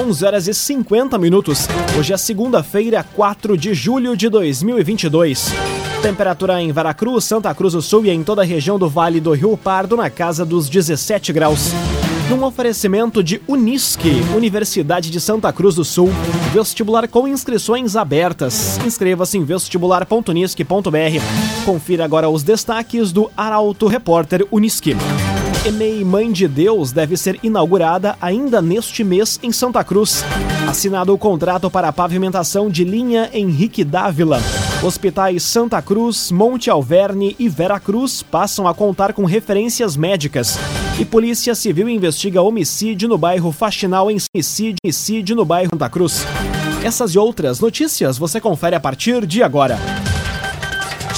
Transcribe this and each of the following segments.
11 horas e 50 minutos. Hoje é segunda-feira, 4 de julho de 2022. Temperatura em Veracruz, Santa Cruz do Sul e em toda a região do Vale do Rio Pardo na casa dos 17 graus. Num oferecimento de Unisque, Universidade de Santa Cruz do Sul, vestibular com inscrições abertas. Inscreva-se em vestibular.unisque.br. Confira agora os destaques do Arauto Repórter Unisque. EMEI Mãe de Deus deve ser inaugurada ainda neste mês em Santa Cruz. Assinado o contrato para a pavimentação de linha Henrique Dávila. Hospitais Santa Cruz, Monte Alverne e Vera Cruz passam a contar com referências médicas. E Polícia Civil investiga homicídio no bairro Faxinal em homicídio, no bairro Santa Cruz. Essas e outras notícias você confere a partir de agora.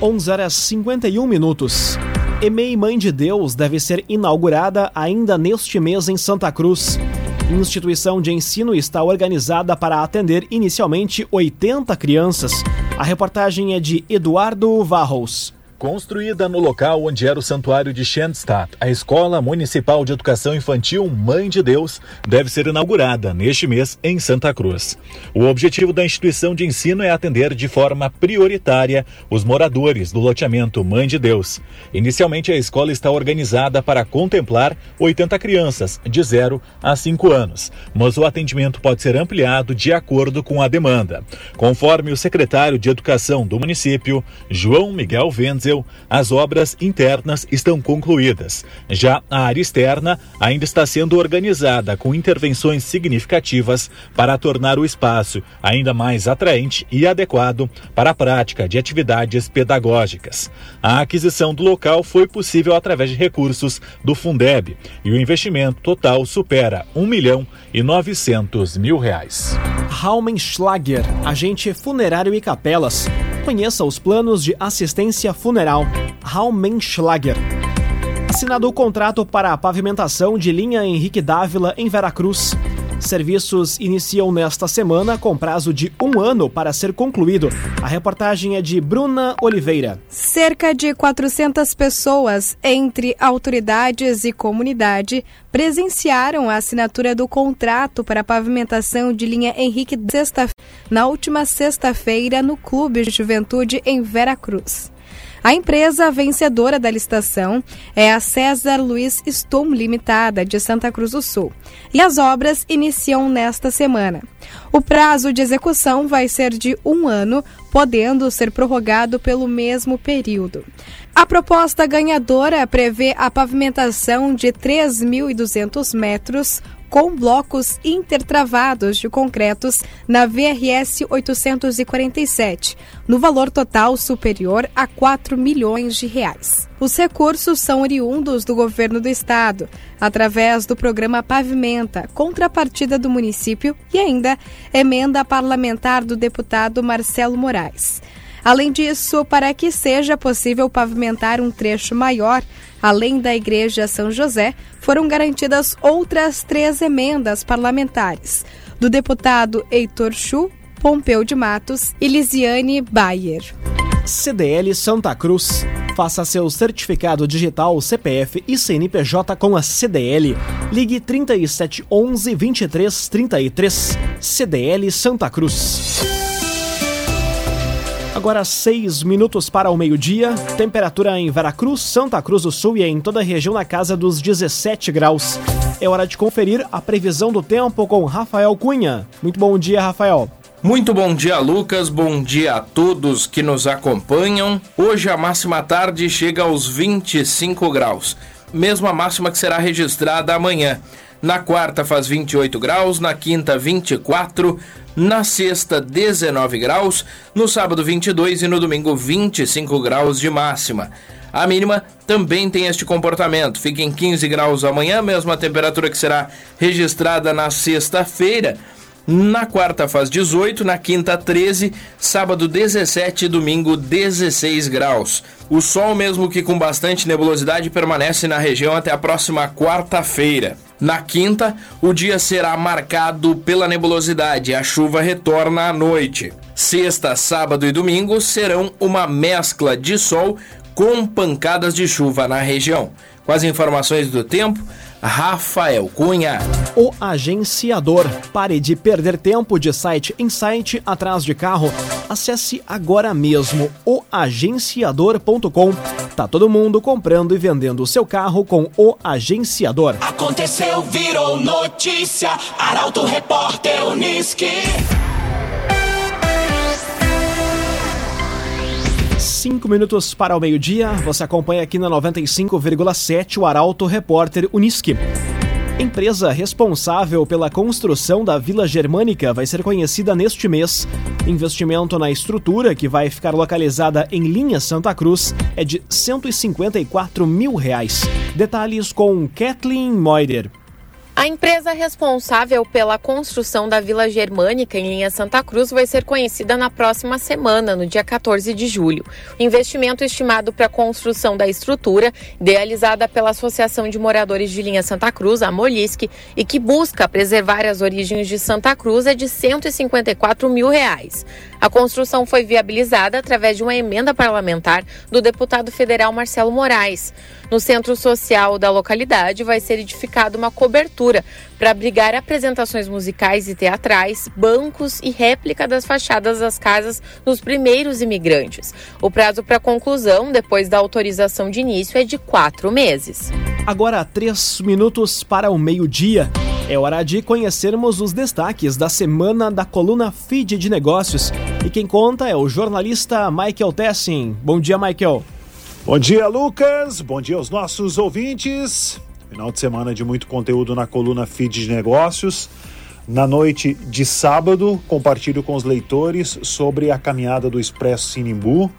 11 horas 51 minutos. EMEI Mãe de Deus deve ser inaugurada ainda neste mês em Santa Cruz. Instituição de ensino está organizada para atender inicialmente 80 crianças. A reportagem é de Eduardo Varros. Construída no local onde era o santuário de Schenstadt, a Escola Municipal de Educação Infantil Mãe de Deus deve ser inaugurada neste mês em Santa Cruz. O objetivo da instituição de ensino é atender de forma prioritária os moradores do loteamento Mãe de Deus. Inicialmente, a escola está organizada para contemplar 80 crianças de 0 a 5 anos, mas o atendimento pode ser ampliado de acordo com a demanda. Conforme o secretário de Educação do município, João Miguel As obras internas estão concluídas. Já a área externa ainda está sendo organizada com intervenções significativas para tornar o espaço ainda mais atraente e adequado para a prática de atividades pedagógicas. A aquisição do local foi possível através de recursos do Fundeb e o investimento total supera 1 milhão e 900 mil reais. Raumenschlager, agente funerário e capelas. Conheça os planos de assistência funeral. Raumenschlager. Assinado o contrato para a pavimentação de linha Henrique Dávila em Veracruz. Serviços iniciam nesta semana com prazo de um ano para ser concluído. A reportagem é de Bruna Oliveira. Cerca de 400 pessoas, entre autoridades e comunidade, presenciaram a assinatura do contrato para a pavimentação de linha Henrique sexta, na última sexta-feira no Clube de Juventude em Veracruz. A empresa vencedora da licitação é a César Luiz Stum Limitada, de Santa Cruz do Sul, e as obras iniciam nesta semana. O prazo de execução vai ser de um ano, podendo ser prorrogado pelo mesmo período. A proposta ganhadora prevê a pavimentação de 3.200 metros com blocos intertravados de concretos na VRS 847, no valor total superior a 4 milhões de reais. Os recursos são oriundos do governo do estado, através do programa Pavimenta, contrapartida do município e ainda emenda parlamentar do deputado Marcelo Moraes. Além disso, para que seja possível pavimentar um trecho maior, além da Igreja São José, foram garantidas outras três emendas parlamentares, do deputado Heitor Chu, Pompeu de Matos e Lisiane Bayer. CDL Santa Cruz. Faça seu certificado digital CPF e CNPJ com a CDL. Ligue 3711 2333. CDL Santa Cruz. Agora seis minutos para o meio-dia. Temperatura em Veracruz, Santa Cruz do Sul e em toda a região na casa dos 17 graus. É hora de conferir a previsão do tempo com Rafael Cunha. Muito bom dia, Rafael. Muito bom dia, Lucas. Bom dia a todos que nos acompanham. Hoje a máxima tarde chega aos 25 graus, mesma máxima que será registrada amanhã. Na quarta faz 28 graus, na quinta 24, na sexta 19 graus, no sábado 22 e no domingo 25 graus de máxima. A mínima também tem este comportamento. Fica em 15 graus amanhã, mesma temperatura que será registrada na sexta-feira. Na quarta faz 18, na quinta 13, sábado 17 e domingo 16 graus. O sol, mesmo que com bastante nebulosidade, permanece na região até a próxima quarta-feira. Na quinta, o dia será marcado pela nebulosidade, a chuva retorna à noite. Sexta, sábado e domingo serão uma mescla de sol com pancadas de chuva na região. Com as informações do tempo, Rafael Cunha. O agenciador. Pare de perder tempo de site em site atrás de carro. Acesse agora mesmo o agenciador.com. Tá todo mundo comprando e vendendo o seu carro com o agenciador. Aconteceu, virou notícia. Arauto Repórter Uniski. Cinco minutos para o meio-dia, você acompanha aqui na 95,7 o Arauto Repórter Uniski. Empresa responsável pela construção da Vila Germânica vai ser conhecida neste mês. Investimento na estrutura, que vai ficar localizada em linha Santa Cruz, é de 154 mil reais. Detalhes com Kathleen Moider. A empresa responsável pela construção da Vila Germânica em linha Santa Cruz vai ser conhecida na próxima semana, no dia 14 de julho. O investimento estimado para a construção da estrutura, idealizada pela Associação de Moradores de Linha Santa Cruz, a Molisque, e que busca preservar as origens de Santa Cruz, é de 154 mil reais. A construção foi viabilizada através de uma emenda parlamentar do deputado federal Marcelo Moraes. No centro social da localidade vai ser edificada uma cobertura para abrigar apresentações musicais e teatrais, bancos e réplica das fachadas das casas dos primeiros imigrantes. O prazo para conclusão, depois da autorização de início, é de quatro meses. Agora, três minutos para o meio-dia. É hora de conhecermos os destaques da semana da coluna Feed de Negócios. E quem conta é o jornalista Michael Tessin. Bom dia, Michael. Bom dia, Lucas. Bom dia aos nossos ouvintes. Final de semana de muito conteúdo na coluna Feed de Negócios. Na noite de sábado, compartilho com os leitores sobre a caminhada do Expresso Sinimbu.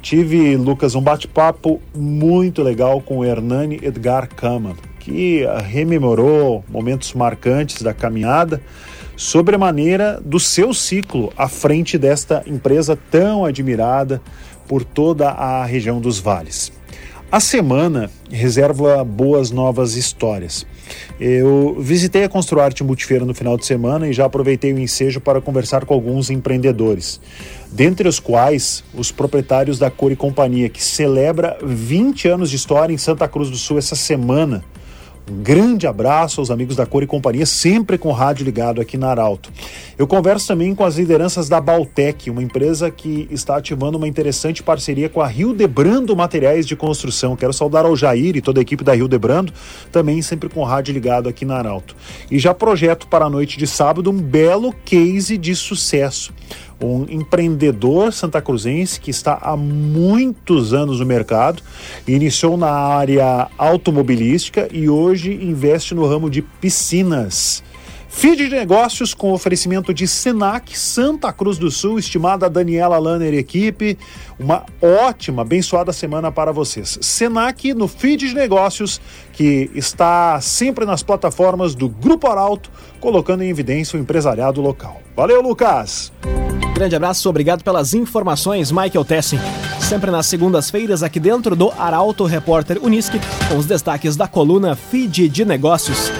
Tive, Lucas, um bate-papo muito legal com o Hernani Edgar Kaman, que rememorou momentos marcantes da caminhada sobre a maneira do seu ciclo à frente desta empresa tão admirada por toda a região dos vales. A semana reserva boas novas histórias. Eu visitei a Construarte Multifeira no final de semana e já aproveitei o ensejo para conversar com alguns empreendedores, dentre os quais os proprietários da Cor e Companhia, que celebra 20 anos de história em Santa Cruz do Sul essa semana. Um grande abraço aos amigos da Cor e Companhia, sempre com o rádio ligado aqui na Arauto. Eu converso também com as lideranças da Baltec, uma empresa que está ativando uma interessante parceria com a Rio Debrando Materiais de Construção. Quero saudar ao Jair e toda a equipe da Rio Debrando, também sempre com o rádio ligado aqui na Arauto. E já projeto para a noite de sábado um belo case de sucesso um empreendedor santacruzense que está há muitos anos no mercado, iniciou na área automobilística e hoje investe no ramo de piscinas. Feed de negócios com oferecimento de Senac Santa Cruz do Sul, estimada Daniela Lanner equipe. Uma ótima, abençoada semana para vocês. Senac no Feed de negócios, que está sempre nas plataformas do Grupo Arauto, colocando em evidência o empresariado local. Valeu, Lucas! Grande abraço, obrigado pelas informações, Michael Tessin. Sempre nas segundas-feiras, aqui dentro do Arauto Repórter Unisque, com os destaques da coluna Feed de Negócios.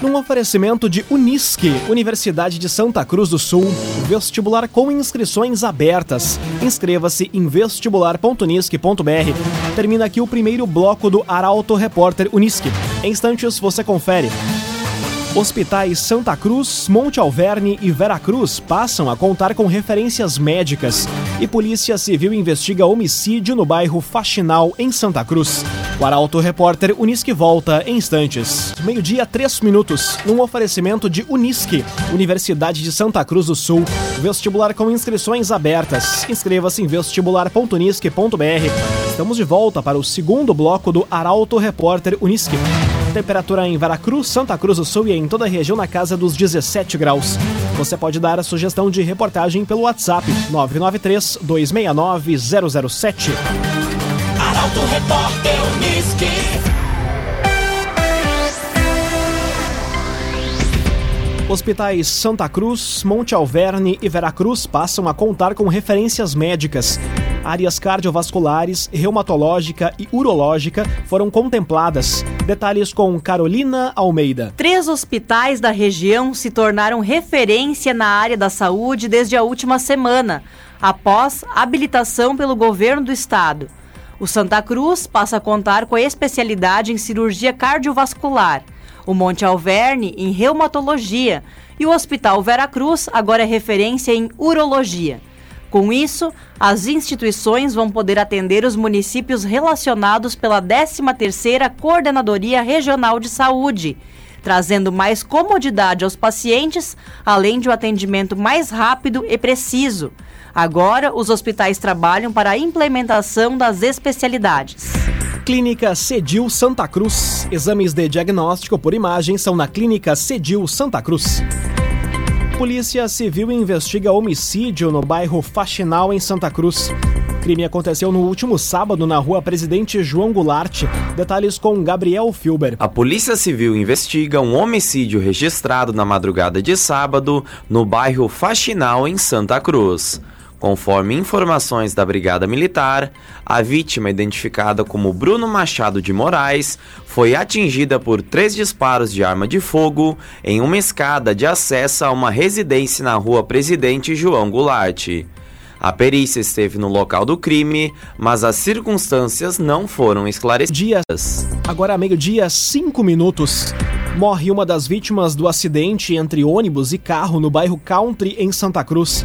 Num oferecimento de Unisque, Universidade de Santa Cruz do Sul, vestibular com inscrições abertas. Inscreva-se em vestibular.unisque.br. Termina aqui o primeiro bloco do Arauto Repórter Unisque. Em instantes você confere. Hospitais Santa Cruz, Monte Alverne e Veracruz passam a contar com referências médicas e Polícia Civil investiga homicídio no bairro Faxinal, em Santa Cruz. O Arauto Repórter Unisque volta em instantes. Meio-dia, três minutos, num oferecimento de Unisque, Universidade de Santa Cruz do Sul. Vestibular com inscrições abertas. Inscreva-se em vestibular.unisque.br. Estamos de volta para o segundo bloco do Arauto Repórter Unisque. Temperatura em Veracruz, Santa Cruz do Sul e em toda a região na casa dos 17 graus. Você pode dar a sugestão de reportagem pelo WhatsApp 993 269 007. Arauto Repórter. Hospitais Santa Cruz, Monte Alverne e Veracruz passam a contar com referências médicas. Áreas cardiovasculares, reumatológica e urológica foram contempladas. Detalhes com Carolina Almeida. Três hospitais da região se tornaram referência na área da saúde desde a última semana, após habilitação pelo governo do estado. O Santa Cruz passa a contar com a especialidade em cirurgia cardiovascular o Monte Alverne em reumatologia e o Hospital Veracruz agora é referência em urologia. Com isso, as instituições vão poder atender os municípios relacionados pela 13ª Coordenadoria Regional de Saúde, trazendo mais comodidade aos pacientes, além de um atendimento mais rápido e preciso. Agora, os hospitais trabalham para a implementação das especialidades. Clínica Cedil Santa Cruz. Exames de diagnóstico por imagem são na Clínica Cedil Santa Cruz. Polícia Civil investiga homicídio no bairro Faxinal, em Santa Cruz. O crime aconteceu no último sábado na rua Presidente João Goulart. Detalhes com Gabriel Filber. A Polícia Civil investiga um homicídio registrado na madrugada de sábado no bairro Faxinal, em Santa Cruz. Conforme informações da Brigada Militar, a vítima, identificada como Bruno Machado de Moraes, foi atingida por três disparos de arma de fogo em uma escada de acesso a uma residência na rua Presidente João Goulart. A perícia esteve no local do crime, mas as circunstâncias não foram esclarecidas. Agora, meio-dia, cinco minutos. Morre uma das vítimas do acidente entre ônibus e carro no bairro Country, em Santa Cruz.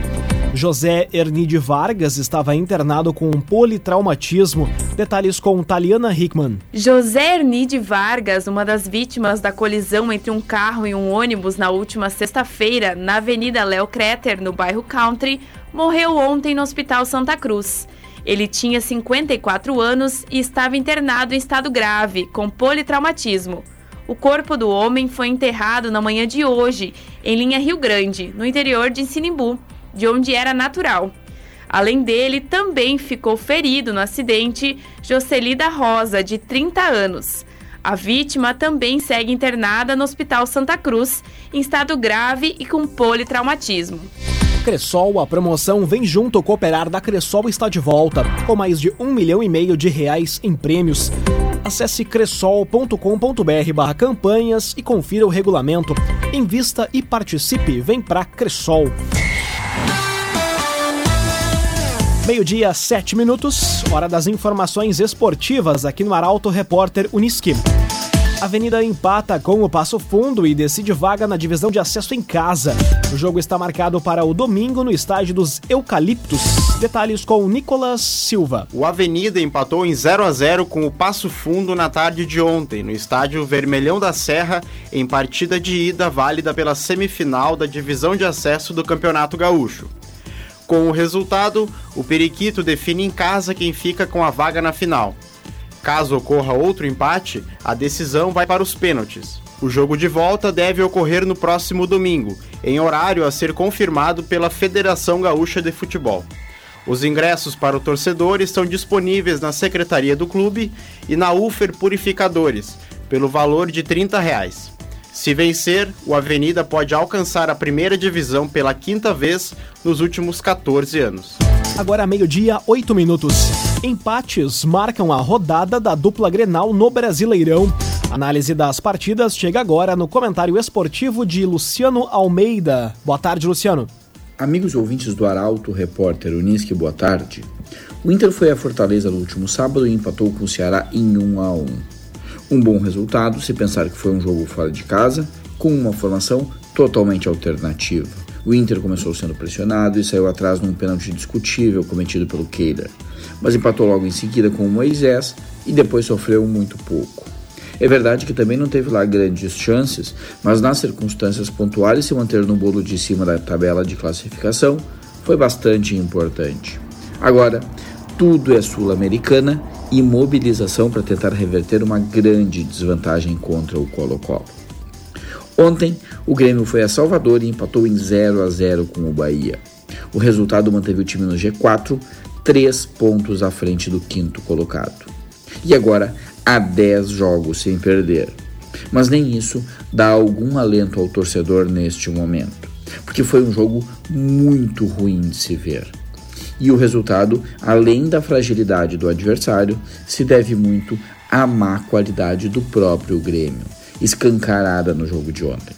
José Ernide Vargas estava internado com um politraumatismo. Detalhes com Taliana Hickman. José Ernide Vargas, uma das vítimas da colisão entre um carro e um ônibus na última sexta-feira, na Avenida Léo Creter, no bairro Country, morreu ontem no Hospital Santa Cruz. Ele tinha 54 anos e estava internado em estado grave, com politraumatismo. O corpo do homem foi enterrado na manhã de hoje, em linha Rio Grande, no interior de Sinimbu de onde era natural. Além dele, também ficou ferido no acidente Jocelida Rosa, de 30 anos. A vítima também segue internada no Hospital Santa Cruz, em estado grave e com politraumatismo. Cressol, a promoção Vem Junto Cooperar da Cressol está de volta, com mais de um milhão e meio de reais em prêmios. Acesse cressol.com.br barra campanhas e confira o regulamento. Invista e participe. Vem pra Cressol. Meio-dia, sete minutos, hora das informações esportivas aqui no Arauto Repórter Uniski. Avenida empata com o Passo Fundo e decide vaga na divisão de acesso em casa. O jogo está marcado para o domingo no estádio dos Eucaliptos. Detalhes com Nicolas Silva. O Avenida empatou em 0 a 0 com o Passo Fundo na tarde de ontem, no estádio Vermelhão da Serra, em partida de ida válida pela semifinal da divisão de acesso do Campeonato Gaúcho. Com o resultado, o Periquito define em casa quem fica com a vaga na final. Caso ocorra outro empate, a decisão vai para os pênaltis. O jogo de volta deve ocorrer no próximo domingo, em horário a ser confirmado pela Federação Gaúcha de Futebol. Os ingressos para o torcedor estão disponíveis na secretaria do clube e na Ufer Purificadores, pelo valor de 30 reais. Se vencer, o Avenida pode alcançar a primeira divisão pela quinta vez nos últimos 14 anos. Agora meio-dia, 8 minutos. Empates marcam a rodada da dupla Grenal no Brasileirão. Análise das partidas chega agora no comentário esportivo de Luciano Almeida. Boa tarde, Luciano. Amigos ouvintes do Arauto, repórter Unisque, boa tarde. O Inter foi a Fortaleza no último sábado e empatou com o Ceará em 1 a 1. Um bom resultado se pensar que foi um jogo fora de casa, com uma formação totalmente alternativa. O Inter começou sendo pressionado e saiu atrás num pênalti discutível cometido pelo Keira, mas empatou logo em seguida com o Moisés e depois sofreu muito pouco. É verdade que também não teve lá grandes chances, mas nas circunstâncias pontuais se manter no bolo de cima da tabela de classificação foi bastante importante. Agora, tudo é sul-americana e mobilização para tentar reverter uma grande desvantagem contra o Colo-Colo. Ontem, o Grêmio foi a Salvador e empatou em 0 a 0 com o Bahia. O resultado manteve o time no G4, três pontos à frente do quinto colocado. e agora há 10 jogos sem perder. Mas nem isso dá algum alento ao torcedor neste momento, porque foi um jogo muito ruim de se ver. E o resultado, além da fragilidade do adversário, se deve muito à má qualidade do próprio Grêmio, escancarada no jogo de ontem.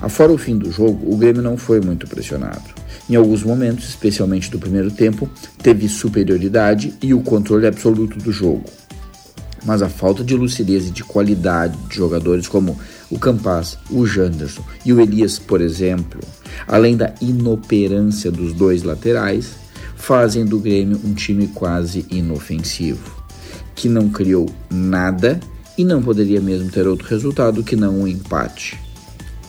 Afora o fim do jogo, o Grêmio não foi muito pressionado. Em alguns momentos, especialmente do primeiro tempo, teve superioridade e o controle absoluto do jogo. Mas a falta de lucidez e de qualidade de jogadores como o Campas, o Janderson e o Elias, por exemplo, além da inoperância dos dois laterais, fazem do Grêmio um time quase inofensivo, que não criou nada e não poderia mesmo ter outro resultado que não um empate.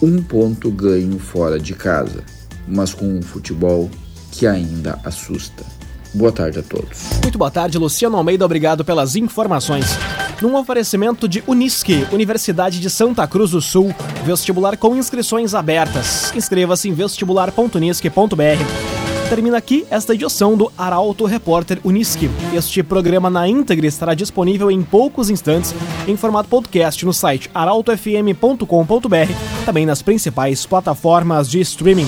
Um ponto ganho fora de casa, mas com um futebol que ainda assusta. Boa tarde a todos. Muito boa tarde, Luciano Almeida. Obrigado pelas informações. Num oferecimento de Unisque, Universidade de Santa Cruz do Sul, vestibular com inscrições abertas. Inscreva-se em vestibular.unisque.br. Termina aqui esta edição do Arauto Repórter Unisque. Este programa na íntegra estará disponível em poucos instantes em formato podcast no site arautofm.com.br, também nas principais plataformas de streaming.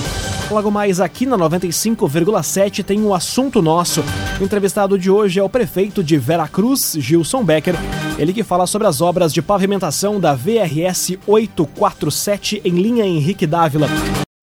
Logo mais aqui na 95,7 tem um assunto nosso. O entrevistado de hoje é o prefeito de Veracruz, Gilson Becker. Ele que fala sobre as obras de pavimentação da VRS 847 em linha Henrique Dávila.